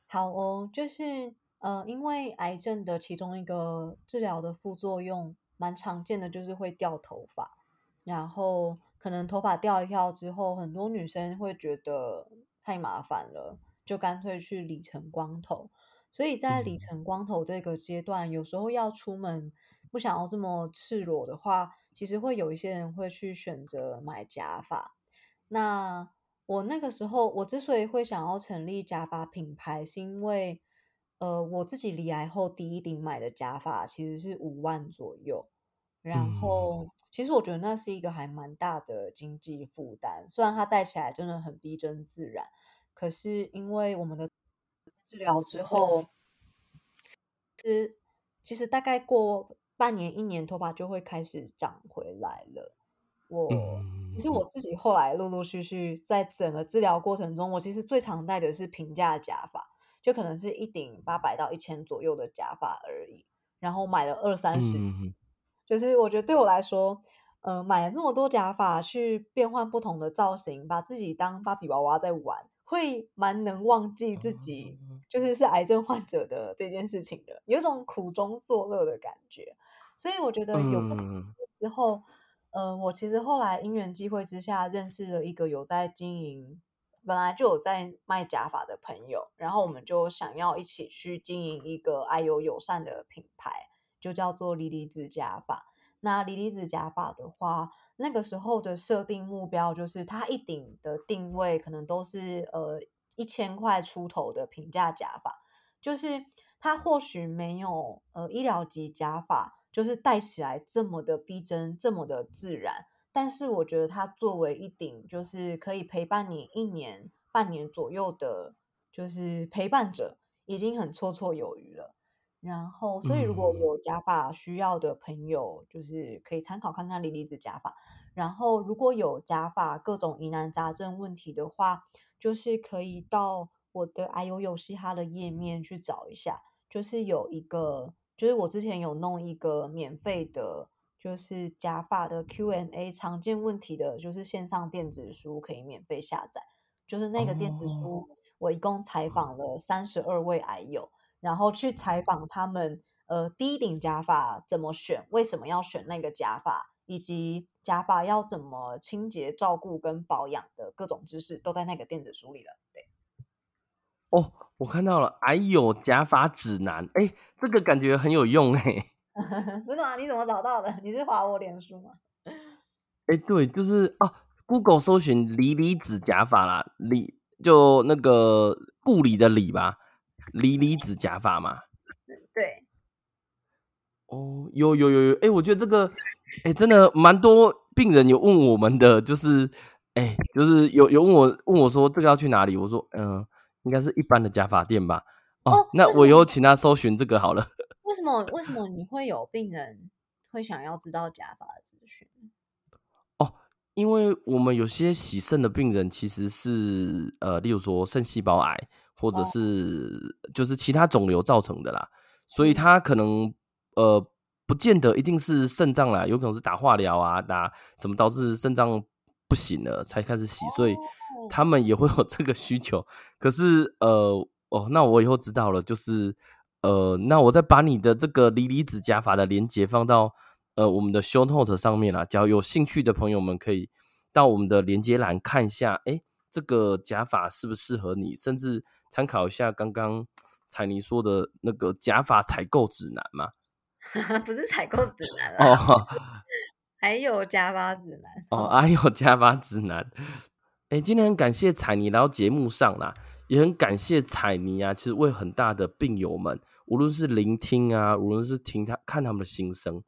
好哦，就是呃，因为癌症的其中一个治疗的副作用蛮常见的，就是会掉头发，然后可能头发掉一掉之后，很多女生会觉得太麻烦了。就干脆去理成光头，所以在理成光头这个阶段，有时候要出门不想要这么赤裸的话，其实会有一些人会去选择买假发。那我那个时候，我之所以会想要成立假发品牌，是因为呃，我自己罹癌后第一顶买的假发其实是五万左右，然后其实我觉得那是一个还蛮大的经济负担，虽然它戴起来真的很逼真自然。可是因为我们的治疗之后，其实其实大概过半年一年，头发就会开始长回来了。我其实我自己后来陆陆续续在整个治疗过程中，我其实最常戴的是平价假发，就可能是一顶八百到一千左右的假发而已。然后买了二三十，就是我觉得对我来说，呃，买了这么多假发去变换不同的造型，把自己当芭比娃娃在玩。会蛮能忘记自己就是是癌症患者的这件事情的，有一种苦中作乐的感觉。所以我觉得有之后，呃，我其实后来因缘际会之下认识了一个有在经营，本来就有在卖假发的朋友，然后我们就想要一起去经营一个癌友友善的品牌，就叫做莉莉子假发。那锂离子假发的话，那个时候的设定目标就是它一顶的定位可能都是呃一千块出头的平价假发，就是它或许没有呃医疗级假发，就是戴起来这么的逼真，这么的自然。但是我觉得它作为一顶，就是可以陪伴你一年半年左右的，就是陪伴者，已经很绰绰有余了。然后，所以如果有假发需要的朋友，就是可以参考看看锂离子假发。然后，如果有假发各种疑难杂症问题的话，就是可以到我的哎呦呦嘻哈的页面去找一下，就是有一个，就是我之前有弄一个免费的，就是假发的 Q&A 常见问题的，就是线上电子书可以免费下载。就是那个电子书，我一共采访了三十二位癌友。然后去采访他们，呃，第一顶假发怎么选？为什么要选那个假发？以及假发要怎么清洁、照顾跟保养的各种知识，都在那个电子书里了。对，哦，我看到了，哎呦，假发指南，哎，这个感觉很有用，哎，真的吗？你怎么找到的？你是划我脸书吗？哎，对，就是哦，Google 搜寻锂离子假发啦，李就那个故里的里吧。锂离子假发嘛，对，哦，有有有有，哎、欸，我觉得这个，哎、欸，真的蛮多病人有问我们的，就是，哎、欸，就是有有问我问我说这个要去哪里？我说，嗯、呃，应该是一般的假发店吧。哦，哦那我以后请他搜寻这个好了。为什么为什么你会有病人会想要知道假发的资讯？哦，因为我们有些洗肾的病人其实是呃，例如说肾细胞癌。或者是就是其他肿瘤造成的啦，所以他可能呃不见得一定是肾脏啦，有可能是打化疗啊，打什么导致肾脏不行了才开始洗，所以他们也会有这个需求。可是呃哦，那我以后知道了，就是呃那我再把你的这个离离子假发的链接放到呃我们的 show note 上面啦，只要有兴趣的朋友们可以到我们的连接栏看一下，哎，这个假发适不适合你，甚至。参考一下刚刚彩妮说的那个假发采购指南嘛？不是采购指南哦，还有假发指南哦，还有加发指南。哎，今天很感谢彩妮来到节目上啦，也很感谢彩妮啊，其实为很大的病友们，无论是聆听啊，无论是听他看他们的心声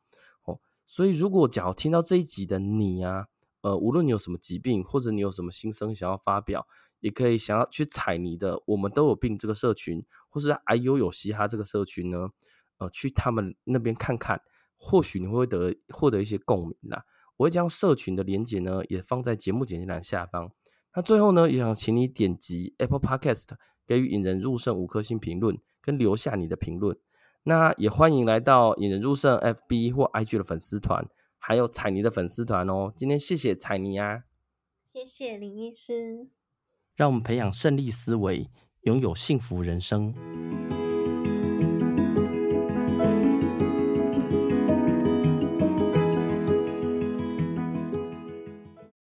哦，所以如果假如听到这一集的你啊，呃，无论你有什么疾病，或者你有什么心声想要发表。也可以想要去彩妮的，我们都有病这个社群，或是 I U 有嘻哈这个社群呢，呃，去他们那边看看，或许你会得获得一些共鸣啦。我会将社群的连接呢，也放在节目简介栏下方。那最后呢，也想请你点击 Apple Podcast，给予引人入胜五颗星评论，跟留下你的评论。那也欢迎来到引人入胜 FB 或 IG 的粉丝团，还有彩妮的粉丝团哦。今天谢谢彩妮啊，谢谢林医师。让我们培养胜利思维，拥有幸福人生。